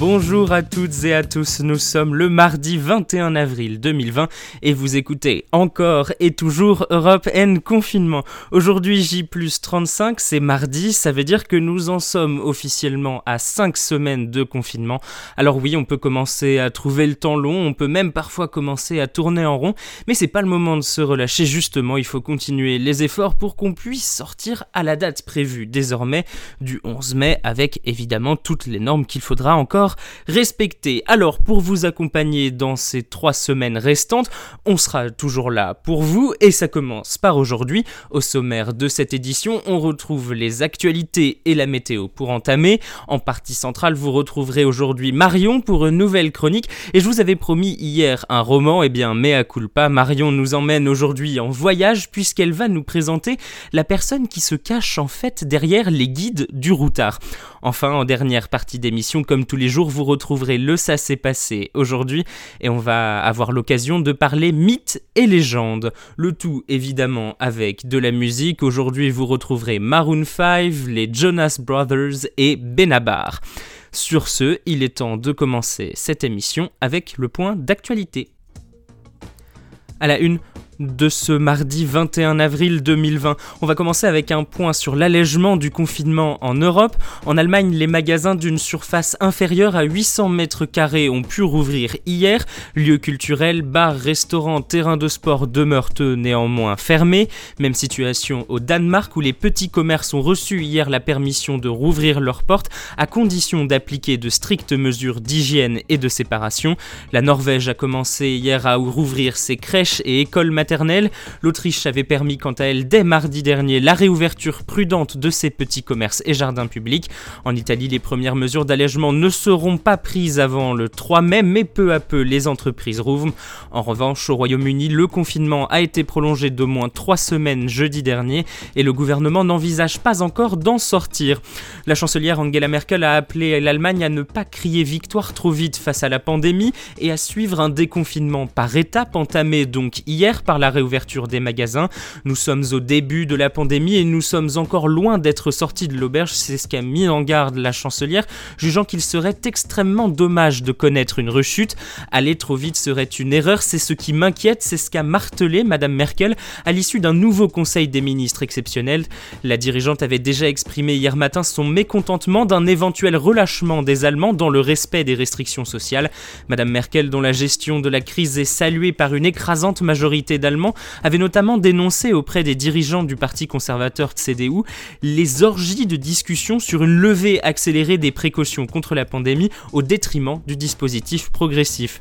Bonjour à toutes et à tous, nous sommes le mardi 21 avril 2020 et vous écoutez encore et toujours Europe N confinement. Aujourd'hui J plus 35, c'est mardi, ça veut dire que nous en sommes officiellement à 5 semaines de confinement. Alors oui, on peut commencer à trouver le temps long, on peut même parfois commencer à tourner en rond, mais c'est pas le moment de se relâcher. Justement, il faut continuer les efforts pour qu'on puisse sortir à la date prévue désormais du 11 mai avec évidemment toutes les normes qu'il faudra encore respecter. Alors pour vous accompagner dans ces trois semaines restantes, on sera toujours là pour vous et ça commence par aujourd'hui. Au sommaire de cette édition, on retrouve les actualités et la météo pour entamer. En partie centrale, vous retrouverez aujourd'hui Marion pour une nouvelle chronique et je vous avais promis hier un roman, eh bien mea culpa, Marion nous emmène aujourd'hui en voyage puisqu'elle va nous présenter la personne qui se cache en fait derrière les guides du routard. Enfin, en dernière partie d'émission, comme tous les jours, vous retrouverez le Ça s'est passé aujourd'hui et on va avoir l'occasion de parler mythes et légendes. Le tout évidemment avec de la musique. Aujourd'hui, vous retrouverez Maroon 5, les Jonas Brothers et Benabar. Sur ce, il est temps de commencer cette émission avec le point d'actualité. À la une, de ce mardi 21 avril 2020. On va commencer avec un point sur l'allègement du confinement en Europe. En Allemagne, les magasins d'une surface inférieure à 800 mètres carrés ont pu rouvrir hier. Lieux culturels, bars, restaurants, terrains de sport demeurent néanmoins fermés. Même situation au Danemark où les petits commerces ont reçu hier la permission de rouvrir leurs portes à condition d'appliquer de strictes mesures d'hygiène et de séparation. La Norvège a commencé hier à rouvrir ses crèches et écoles maternelles L'Autriche avait permis quant à elle dès mardi dernier la réouverture prudente de ses petits commerces et jardins publics. En Italie, les premières mesures d'allègement ne seront pas prises avant le 3 mai, mais peu à peu les entreprises rouvrent. En revanche, au Royaume-Uni, le confinement a été prolongé d'au moins trois semaines jeudi dernier et le gouvernement n'envisage pas encore d'en sortir. La chancelière Angela Merkel a appelé l'Allemagne à ne pas crier victoire trop vite face à la pandémie et à suivre un déconfinement par étapes entamé donc hier par la réouverture des magasins. Nous sommes au début de la pandémie et nous sommes encore loin d'être sortis de l'auberge, c'est ce qu'a mis en garde la chancelière, jugeant qu'il serait extrêmement dommage de connaître une rechute. Aller trop vite serait une erreur, c'est ce qui m'inquiète, c'est ce qu'a martelé Madame Merkel à l'issue d'un nouveau conseil des ministres exceptionnel. La dirigeante avait déjà exprimé hier matin son mécontentement d'un éventuel relâchement des Allemands dans le respect des restrictions sociales. Madame Merkel, dont la gestion de la crise est saluée par une écrasante majorité avait notamment dénoncé auprès des dirigeants du parti conservateur CDU les orgies de discussion sur une levée accélérée des précautions contre la pandémie au détriment du dispositif progressif.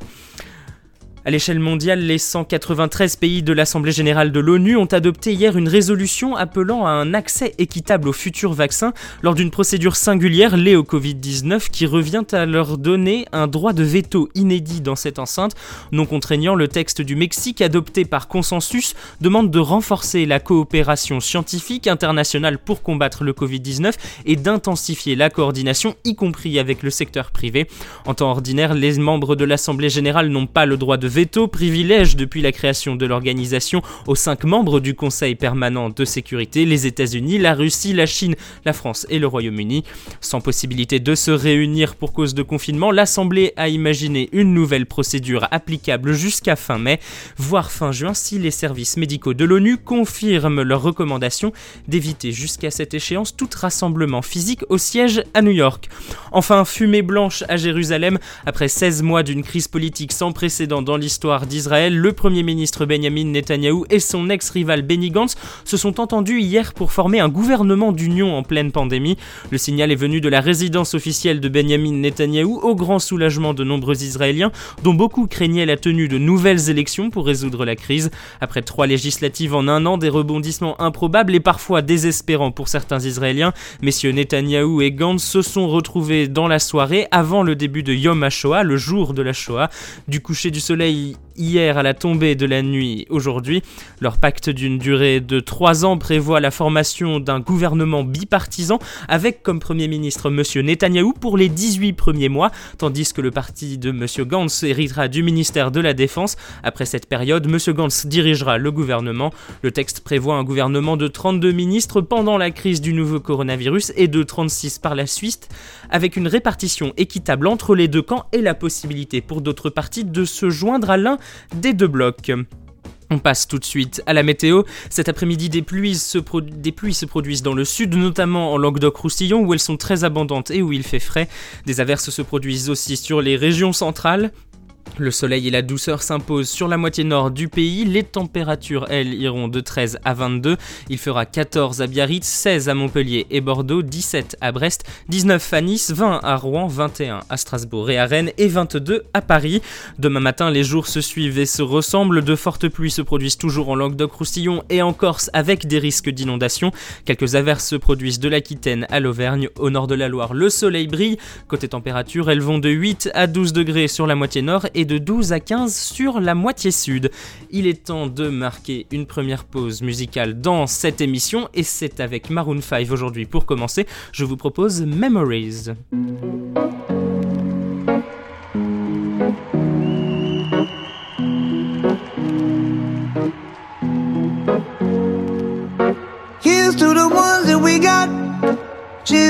À l'échelle mondiale, les 193 pays de l'Assemblée générale de l'ONU ont adopté hier une résolution appelant à un accès équitable aux futurs vaccins lors d'une procédure singulière liée au Covid-19 qui revient à leur donner un droit de veto inédit dans cette enceinte. Non contraignant, le texte du Mexique adopté par consensus demande de renforcer la coopération scientifique internationale pour combattre le Covid-19 et d'intensifier la coordination, y compris avec le secteur privé. En temps ordinaire, les membres de l'Assemblée générale n'ont pas le droit de veto privilège depuis la création de l'organisation aux cinq membres du Conseil permanent de sécurité, les États-Unis, la Russie, la Chine, la France et le Royaume-Uni. Sans possibilité de se réunir pour cause de confinement, l'Assemblée a imaginé une nouvelle procédure applicable jusqu'à fin mai, voire fin juin si les services médicaux de l'ONU confirment leur recommandation d'éviter jusqu'à cette échéance tout rassemblement physique au siège à New York. Enfin, fumée blanche à Jérusalem, après 16 mois d'une crise politique sans précédent dans l'histoire l'histoire d'Israël, le Premier ministre Benjamin Netanyahou et son ex-rival Benny Gantz se sont entendus hier pour former un gouvernement d'union en pleine pandémie. Le signal est venu de la résidence officielle de Benjamin Netanyahou au grand soulagement de nombreux Israéliens, dont beaucoup craignaient la tenue de nouvelles élections pour résoudre la crise. Après trois législatives en un an, des rebondissements improbables et parfois désespérants pour certains Israéliens, messieurs Netanyahou et Gantz se sont retrouvés dans la soirée avant le début de Yom HaShoah, le jour de la Shoah. Du coucher du soleil イ hier à la tombée de la nuit aujourd'hui. Leur pacte d'une durée de trois ans prévoit la formation d'un gouvernement bipartisan avec comme Premier ministre M. Netanyahou pour les 18 premiers mois, tandis que le parti de M. Gantz héritera du ministère de la Défense. Après cette période, M. Gantz dirigera le gouvernement. Le texte prévoit un gouvernement de 32 ministres pendant la crise du nouveau coronavirus et de 36 par la suite, avec une répartition équitable entre les deux camps et la possibilité pour d'autres partis de se joindre à l'un des deux blocs. On passe tout de suite à la météo. Cet après-midi, des pluies, se des pluies se produisent dans le sud, notamment en Languedoc-Roussillon, où elles sont très abondantes et où il fait frais. Des averses se produisent aussi sur les régions centrales. Le soleil et la douceur s'imposent sur la moitié nord du pays. Les températures, elles, iront de 13 à 22. Il fera 14 à Biarritz, 16 à Montpellier et Bordeaux, 17 à Brest, 19 à Nice, 20 à Rouen, 21 à Strasbourg et à Rennes et 22 à Paris. Demain matin, les jours se suivent et se ressemblent. De fortes pluies se produisent toujours en Languedoc-Roussillon et en Corse avec des risques d'inondation. Quelques averses se produisent de l'Aquitaine à l'Auvergne. Au nord de la Loire, le soleil brille. Côté température, elles vont de 8 à 12 degrés sur la moitié nord et de 12 à 15 sur la moitié sud. Il est temps de marquer une première pause musicale dans cette émission et c'est avec Maroon 5 aujourd'hui pour commencer. Je vous propose Memories.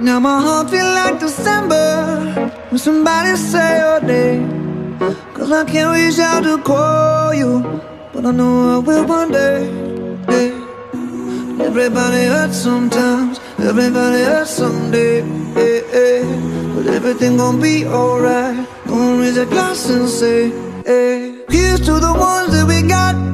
Now my heart feel like December. When somebody say your name. Cause I can't reach out to call you. But I know I will one day. Hey. Everybody hurts sometimes. Everybody hurts someday. But everything gon' be alright. Gonna raise a glass and say hey. Here's to the ones that we got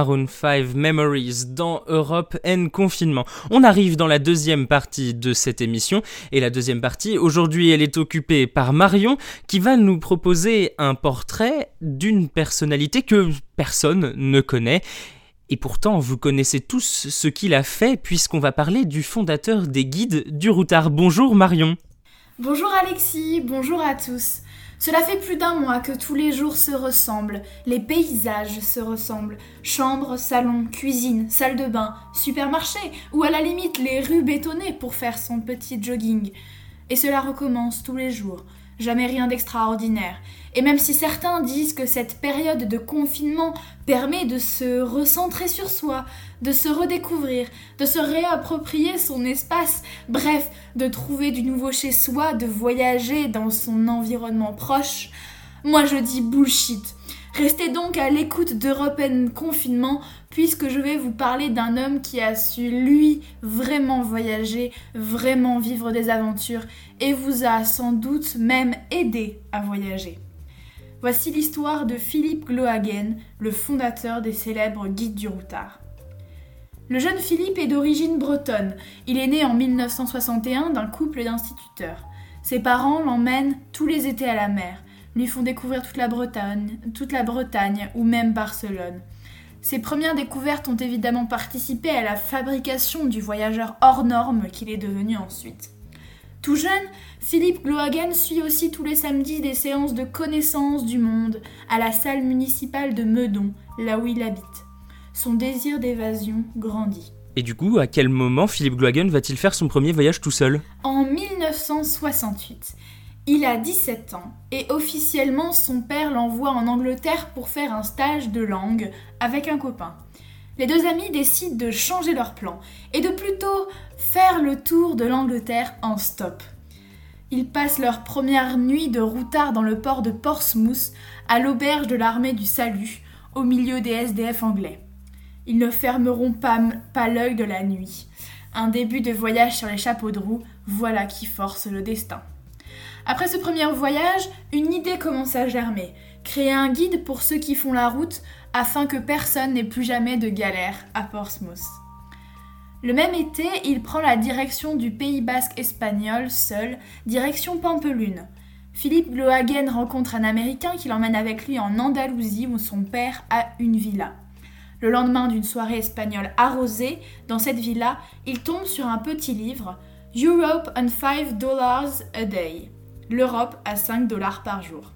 Maroon 5 Memories dans Europe and Confinement. On arrive dans la deuxième partie de cette émission et la deuxième partie, aujourd'hui elle est occupée par Marion qui va nous proposer un portrait d'une personnalité que personne ne connaît. Et pourtant, vous connaissez tous ce qu'il a fait puisqu'on va parler du fondateur des guides du routard. Bonjour Marion. Bonjour Alexis, bonjour à tous. Cela fait plus d'un mois que tous les jours se ressemblent, les paysages se ressemblent, chambre, salon, cuisine, salle de bain, supermarché, ou à la limite les rues bétonnées pour faire son petit jogging. Et cela recommence tous les jours, jamais rien d'extraordinaire. Et même si certains disent que cette période de confinement permet de se recentrer sur soi, de se redécouvrir, de se réapproprier son espace, bref, de trouver du nouveau chez soi, de voyager dans son environnement proche, moi je dis bullshit. Restez donc à l'écoute d'Europe Confinement puisque je vais vous parler d'un homme qui a su, lui, vraiment voyager, vraiment vivre des aventures et vous a sans doute même aidé à voyager. Voici l'histoire de Philippe Glohagen, le fondateur des célèbres Guides du Routard. Le jeune Philippe est d'origine bretonne. Il est né en 1961 d'un couple d'instituteurs. Ses parents l'emmènent tous les étés à la mer lui font découvrir toute la Bretagne, toute la Bretagne ou même Barcelone. Ses premières découvertes ont évidemment participé à la fabrication du voyageur hors norme qu'il est devenu ensuite. Tout jeune, Philippe Glohagen suit aussi tous les samedis des séances de connaissance du monde à la salle municipale de Meudon, là où il habite. Son désir d'évasion grandit. Et du coup, à quel moment Philippe Glohagen va-t-il faire son premier voyage tout seul? En 1968. Il a 17 ans et officiellement son père l'envoie en Angleterre pour faire un stage de langue avec un copain. Les deux amis décident de changer leur plan et de plutôt faire le tour de l'Angleterre en stop. Ils passent leur première nuit de routard dans le port de Portsmouth, à l'auberge de l'armée du salut, au milieu des SDF anglais. Ils ne fermeront pas, pas l'œil de la nuit. Un début de voyage sur les chapeaux de roue, voilà qui force le destin. Après ce premier voyage, une idée commence à germer. Créer un guide pour ceux qui font la route afin que personne n'ait plus jamais de galère à Portsmouth. Le même été, il prend la direction du Pays basque espagnol seul, direction Pampelune. Philippe Glohagen rencontre un Américain qui l'emmène avec lui en Andalousie où son père a une villa. Le lendemain d'une soirée espagnole arrosée, dans cette villa, il tombe sur un petit livre Europe on 5 dollars a day l'Europe à 5 dollars par jour.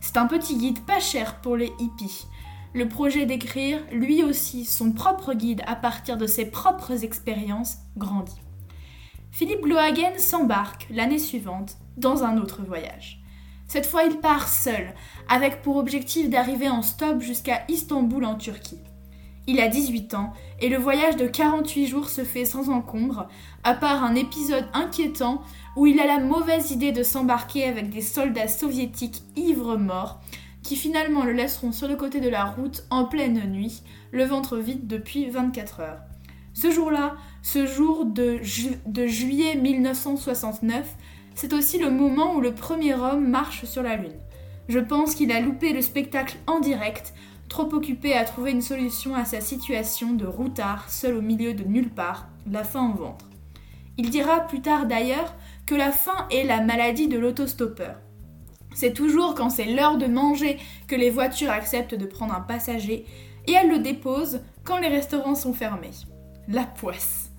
C'est un petit guide pas cher pour les hippies. Le projet d'écrire, lui aussi, son propre guide à partir de ses propres expériences grandit. Philippe Glohagen s'embarque l'année suivante dans un autre voyage. Cette fois, il part seul, avec pour objectif d'arriver en stop jusqu'à Istanbul en Turquie. Il a 18 ans et le voyage de 48 jours se fait sans encombre, à part un épisode inquiétant où il a la mauvaise idée de s'embarquer avec des soldats soviétiques ivres morts qui finalement le laisseront sur le côté de la route en pleine nuit, le ventre vide depuis 24 heures. Ce jour-là, ce jour de, de juillet 1969, c'est aussi le moment où le premier homme marche sur la Lune. Je pense qu'il a loupé le spectacle en direct trop occupé à trouver une solution à sa situation de routard seul au milieu de nulle part, la faim au ventre. Il dira plus tard d'ailleurs que la faim est la maladie de l'autostoppeur. C'est toujours quand c'est l'heure de manger que les voitures acceptent de prendre un passager et elles le déposent quand les restaurants sont fermés. La poisse.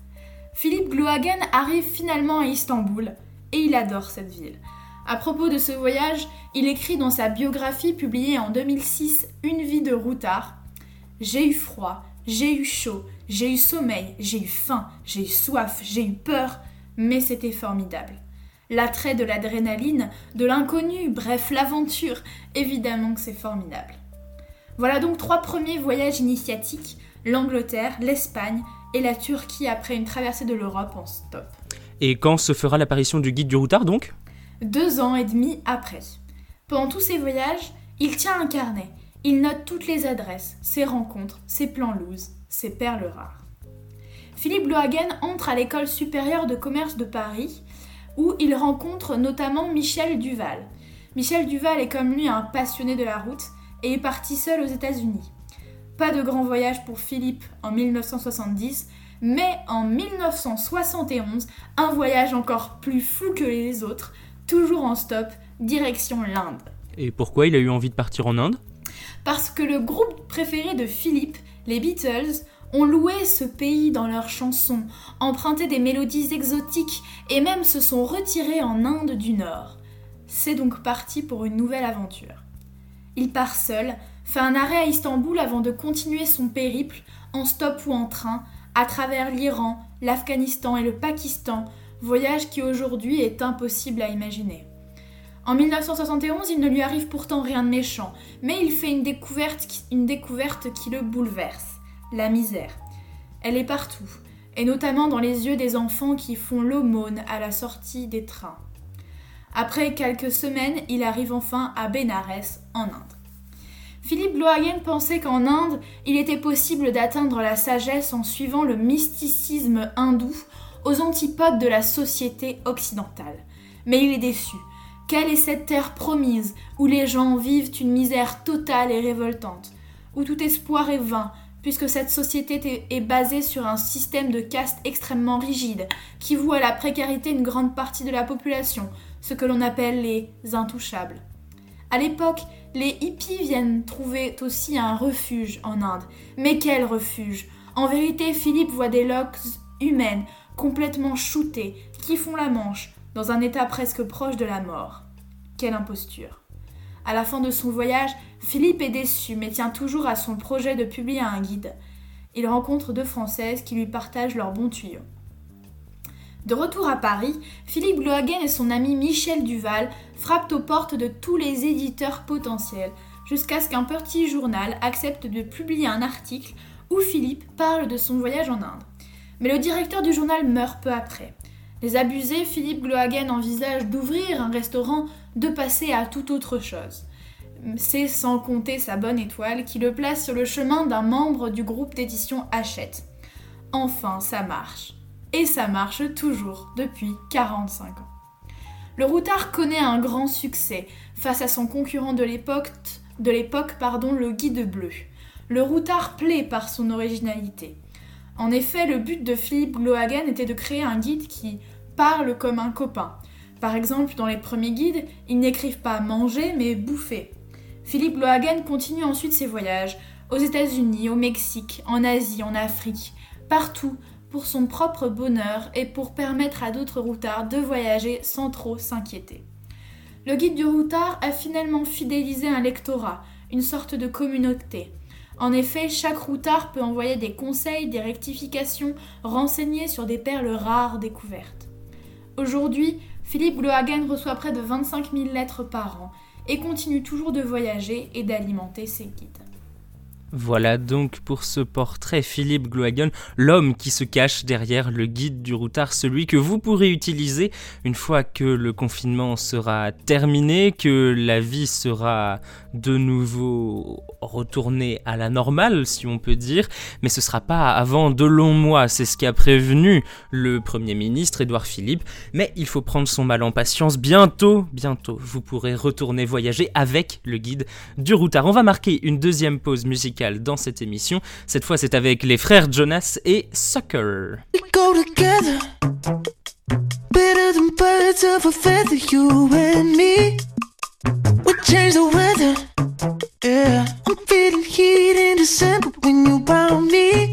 Philippe Glohagen arrive finalement à Istanbul et il adore cette ville. À propos de ce voyage, il écrit dans sa biographie publiée en 2006 Une vie de routard J'ai eu froid, j'ai eu chaud, j'ai eu sommeil, j'ai eu faim, j'ai eu soif, j'ai eu peur, mais c'était formidable. L'attrait de l'adrénaline, de l'inconnu, bref, l'aventure, évidemment que c'est formidable. Voilà donc trois premiers voyages initiatiques l'Angleterre, l'Espagne et la Turquie après une traversée de l'Europe en stop. Et quand se fera l'apparition du guide du routard donc? Deux ans et demi après. Pendant tous ces voyages, il tient un carnet. Il note toutes les adresses, ses rencontres, ses plans loose, ses perles rares. Philippe Lohagen entre à l'école supérieure de commerce de Paris, où il rencontre notamment Michel Duval. Michel Duval est comme lui un passionné de la route et est parti seul aux États-Unis. Pas de grand voyage pour Philippe en 1970, mais en 1971, un voyage encore plus fou que les autres, toujours en stop, direction l'Inde. Et pourquoi il a eu envie de partir en Inde? Parce que le groupe préféré de Philippe, les Beatles, ont loué ce pays dans leurs chansons, emprunté des mélodies exotiques et même se sont retirés en Inde du Nord. C'est donc parti pour une nouvelle aventure. Il part seul, fait un arrêt à Istanbul avant de continuer son périple en stop ou en train à travers l'Iran, l'Afghanistan et le Pakistan, voyage qui aujourd'hui est impossible à imaginer. En 1971, il ne lui arrive pourtant rien de méchant, mais il fait une découverte, qui, le bouleverse, la misère. Elle est partout, et notamment dans les yeux des enfants qui font l'aumône à la sortie des trains. Après quelques semaines, il arrive enfin à Benares, en Inde. Philippe Lohagen pensait qu'en Inde, il était possible d'atteindre la sagesse en suivant le mysticisme hindou aux antipodes de la société occidentale. Mais il est déçu. Quelle est cette terre promise où les gens vivent une misère totale et révoltante, où tout espoir est vain, puisque cette société est basée sur un système de caste extrêmement rigide, qui voue à la précarité une grande partie de la population, ce que l'on appelle les intouchables. À l'époque, les hippies viennent trouver aussi un refuge en Inde. Mais quel refuge? En vérité, Philippe voit des locks humaines, complètement shootées, qui font la manche, dans un état presque proche de la mort. Quelle imposture. À la fin de son voyage, Philippe est déçu, mais tient toujours à son projet de publier un guide. Il rencontre deux Françaises qui lui partagent leurs bons tuyaux. De retour à Paris, Philippe Lohagen et son ami Michel Duval frappent aux portes de tous les éditeurs potentiels, jusqu'à ce qu'un petit journal accepte de publier un article où Philippe parle de son voyage en Inde. Mais le directeur du journal meurt peu après. Les abusés, Philippe Glohagen envisage d'ouvrir un restaurant, de passer à toute autre chose. C'est sans compter sa bonne étoile qui le place sur le chemin d'un membre du groupe d'édition Hachette. Enfin, ça marche. Et ça marche toujours depuis 45 ans. Le routard connaît un grand succès face à son concurrent de l'époque, le guide bleu. Le routard plaît par son originalité. En effet, le but de Philippe Glohagen était de créer un guide qui parle comme un copain. Par exemple, dans les premiers guides, ils n'écrivent pas manger, mais bouffer. Philippe Glohagen continue ensuite ses voyages aux États-Unis, au Mexique, en Asie, en Afrique, partout pour son propre bonheur et pour permettre à d'autres routards de voyager sans trop s'inquiéter. Le guide du routard a finalement fidélisé un lectorat, une sorte de communauté. En effet, chaque routard peut envoyer des conseils, des rectifications, renseigner sur des perles rares découvertes. Aujourd'hui, Philippe Glohagen reçoit près de 25 000 lettres par an et continue toujours de voyager et d'alimenter ses guides. Voilà donc pour ce portrait Philippe Glohagen, l'homme qui se cache derrière le guide du routard, celui que vous pourrez utiliser une fois que le confinement sera terminé, que la vie sera de nouveau retournée à la normale, si on peut dire, mais ce sera pas avant de longs mois, c'est ce qu'a prévenu le Premier ministre Édouard Philippe, mais il faut prendre son mal en patience, bientôt, bientôt, vous pourrez retourner voyager avec le guide du routard. On va marquer une deuxième pause musicale dans cette émission. Cette fois, c'est avec les frères Jonas et Sucker. We go together. We change the weather, yeah. I'm feeling heat in December when you found me.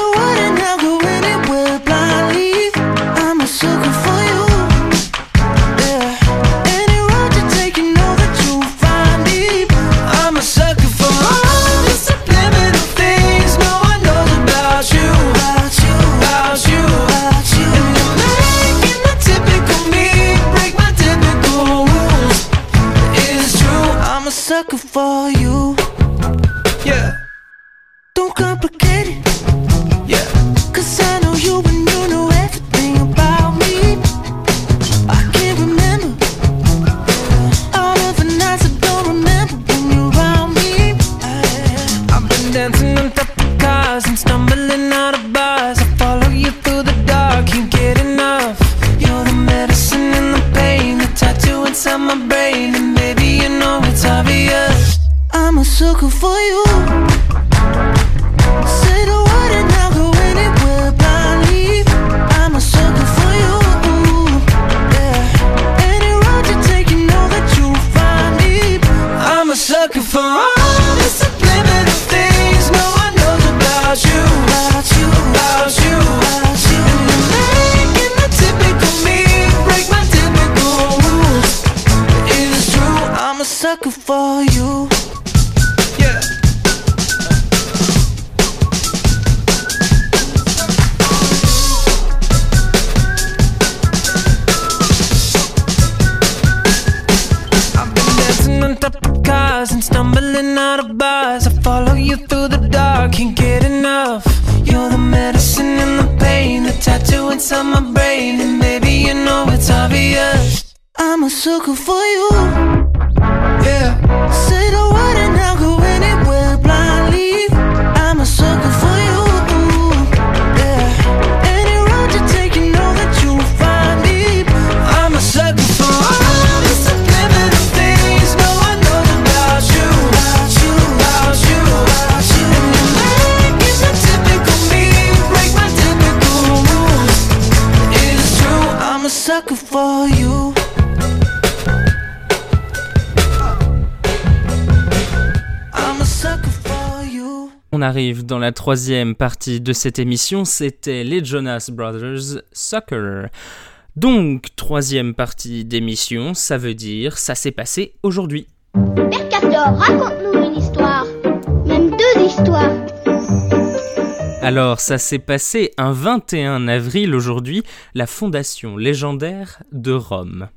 I'm a sucker for you. Yeah. Say arrive dans la troisième partie de cette émission, c'était les Jonas Brothers Soccer. Donc, troisième partie d'émission, ça veut dire ça s'est passé aujourd'hui. Mercator, raconte-nous une histoire. Même deux histoires. Alors, ça s'est passé un 21 avril aujourd'hui, la fondation légendaire de Rome.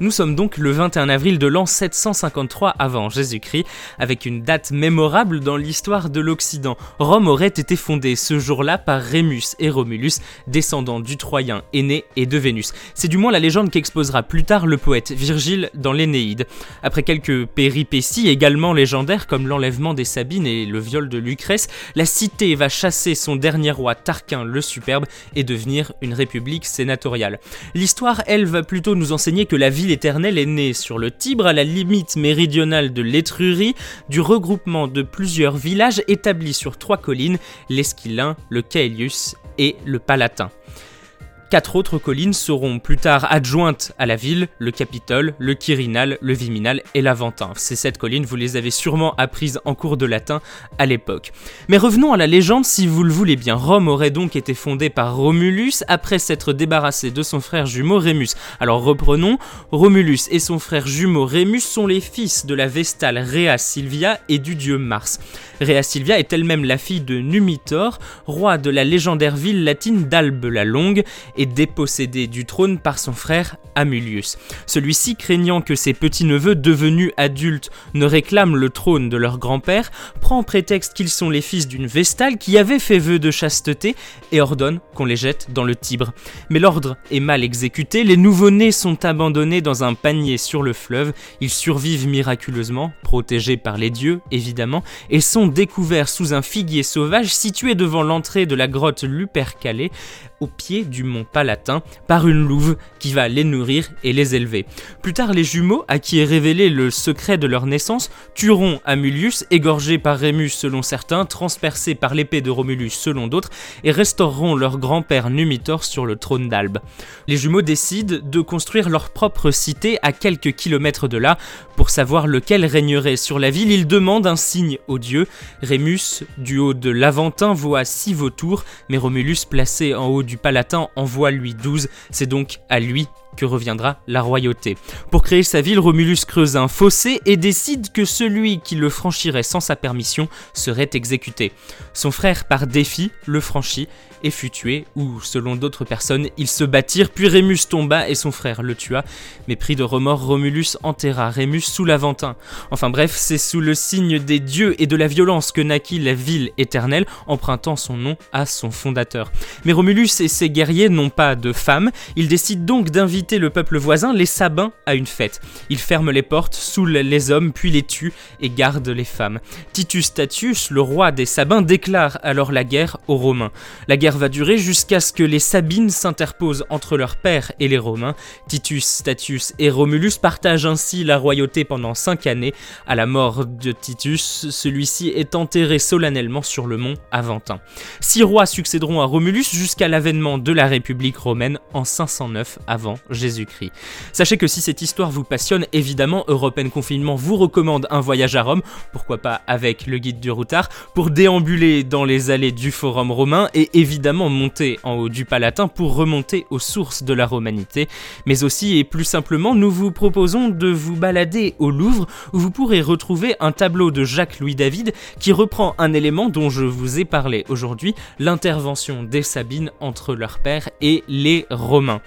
Nous sommes donc le 21 avril de l'an 753 avant Jésus-Christ, avec une date mémorable dans l'histoire de l'Occident. Rome aurait été fondée ce jour-là par Rémus et Romulus, descendants du Troyen aîné et de Vénus. C'est du moins la légende qu'exposera plus tard le poète Virgile dans l'Énéide. Après quelques péripéties également légendaires comme l'enlèvement des Sabines et le viol de Lucrèce, la cité va chasser son dernier roi Tarquin le Superbe et devenir une république sénatoriale. L'histoire, elle, va plutôt nous enseigner que la ville éternelle est née sur le Tibre, à la limite méridionale de l'Étrurie, du regroupement de plusieurs villages établis sur trois collines, l'Esquilin, le Caelius et le Palatin. Quatre autres collines seront plus tard adjointes à la ville, le Capitole, le Quirinal, le Viminal et l'Aventin. Ces sept collines, vous les avez sûrement apprises en cours de latin à l'époque. Mais revenons à la légende si vous le voulez bien. Rome aurait donc été fondée par Romulus après s'être débarrassé de son frère jumeau Rémus. Alors reprenons, Romulus et son frère jumeau Rémus sont les fils de la Vestale Rhea Silvia et du dieu Mars. Rhea Silvia est elle-même la fille de Numitor, roi de la légendaire ville latine d'Albe la Longue, dépossédé du trône par son frère Amulius. Celui-ci, craignant que ses petits-neveux devenus adultes ne réclament le trône de leur grand-père, prend prétexte qu'ils sont les fils d'une Vestale qui avait fait vœu de chasteté et ordonne qu'on les jette dans le Tibre. Mais l'ordre est mal exécuté, les nouveau-nés sont abandonnés dans un panier sur le fleuve, ils survivent miraculeusement, protégés par les dieux évidemment, et sont découverts sous un figuier sauvage situé devant l'entrée de la grotte Lupercalais, au pied du mont Palatin, par une louve qui va les nourrir et les élever. Plus tard, les jumeaux, à qui est révélé le secret de leur naissance, tueront Amulius, égorgé par Rémus selon certains, transpercé par l'épée de Romulus selon d'autres, et restaureront leur grand-père Numitor sur le trône d'Albe. Les jumeaux décident de construire leur propre cité à quelques kilomètres de là. Pour savoir lequel régnerait sur la ville, ils demandent un signe aux dieux. Rémus, du haut de l'Aventin, voit six vautours, mais Romulus, placé en haut du Palatin, en voit lui douze. C'est donc à lui que reviendra la royauté. Pour créer sa ville, Romulus creuse un fossé et décide que celui qui le franchirait sans sa permission serait exécuté. Son frère, par défi, le franchit et fut tué, ou selon d'autres personnes, ils se battirent, puis Rémus tomba et son frère le tua, mais pris de remords, Romulus enterra Rémus sous l'Aventin. Enfin bref, c'est sous le signe des dieux et de la violence que naquit la ville éternelle, empruntant son nom à son fondateur. Mais Romulus et ses guerriers n'ont pas de femmes, ils décident donc d'inviter le peuple voisin, les Sabins, à une fête. Ils ferment les portes, saoulent les hommes, puis les tuent et gardent les femmes. Titus Statius, le roi des Sabins, déclare alors la guerre aux Romains. La guerre va durer jusqu'à ce que les Sabines s'interposent entre leur père et les Romains. Titus Statius et Romulus partagent ainsi la royauté pendant cinq années. À la mort de Titus, celui-ci est enterré solennellement sur le mont Aventin. Six rois succéderont à Romulus jusqu'à l'avènement de la République romaine en 509 avant Jésus-Christ. Sachez que si cette histoire vous passionne, évidemment, European Confinement vous recommande un voyage à Rome, pourquoi pas avec le guide du routard, pour déambuler dans les allées du Forum romain et évidemment monter en haut du Palatin pour remonter aux sources de la romanité, mais aussi et plus simplement, nous vous proposons de vous balader au Louvre où vous pourrez retrouver un tableau de Jacques-Louis David qui reprend un élément dont je vous ai parlé aujourd'hui, l'intervention des Sabines entre leur père et les Romains.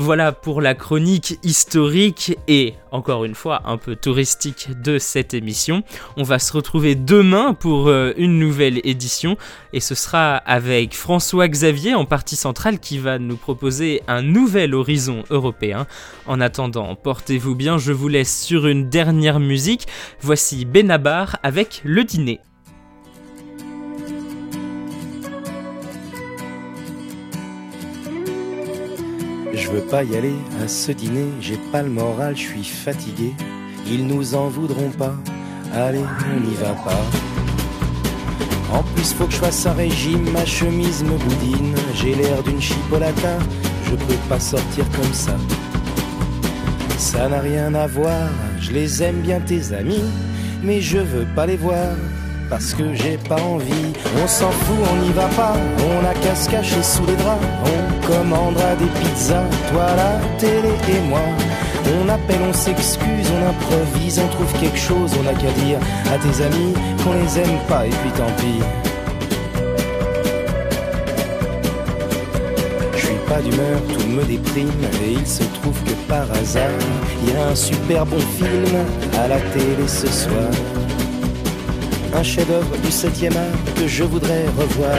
Voilà pour la chronique historique et encore une fois un peu touristique de cette émission. On va se retrouver demain pour euh, une nouvelle édition et ce sera avec François Xavier en partie centrale qui va nous proposer un nouvel horizon européen. En attendant, portez-vous bien, je vous laisse sur une dernière musique. Voici Benabar avec le dîner. Je veux pas y aller à ce dîner, j'ai pas le moral, je suis fatigué. Ils nous en voudront pas, allez, on n'y va pas. En plus, faut que je fasse un régime, ma chemise me boudine. J'ai l'air d'une chipolata, je peux pas sortir comme ça. Ça n'a rien à voir, je les aime bien tes amis, mais je veux pas les voir. Parce que j'ai pas envie, on s'en fout, on n'y va pas, on a qu'à se cacher sous les draps, commandera des pizzas, toi la télé et moi. On appelle, on s'excuse, on improvise, on trouve quelque chose, on a qu'à dire à tes amis qu'on les aime pas et puis tant pis. Je suis pas d'humeur, tout me déprime et il se trouve que par hasard, il y a un super bon film à la télé ce soir. Un chef-d'œuvre du 7e art que je voudrais revoir.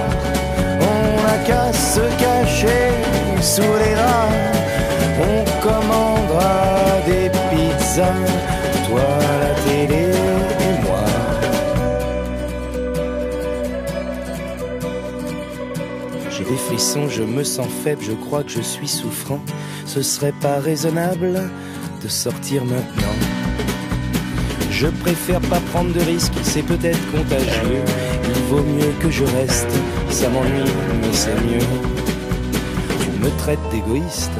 qu'à se cacher sous les draps, on commandera des pizzas, toi la télé et moi. J'ai des frissons, je me sens faible, je crois que je suis souffrant. Ce serait pas raisonnable de sortir maintenant. Je préfère pas prendre de risques, c'est peut-être contagieux. Il vaut mieux que je reste, ça m'ennuie, mais c'est mieux. Tu me traites d'égoïste,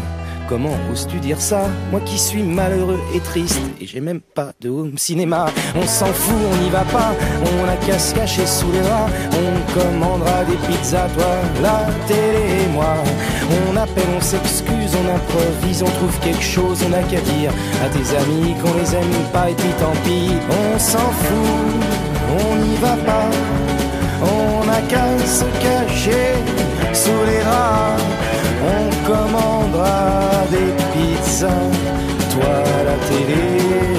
comment oses-tu dire ça? Moi qui suis malheureux et triste, et j'ai même pas de home cinéma. On s'en fout, on n'y va pas, on a qu'à se cacher sous les draps. On commandera des pizzas, toi, la télé et moi. On appelle, on s'excuse, on improvise, on trouve quelque chose, on a qu'à dire à tes amis qu'on les aime pas et puis tant pis, on s'en fout, on n'y va pas, on a qu'à se cacher sous les draps, on commandera des pizzas, toi la télé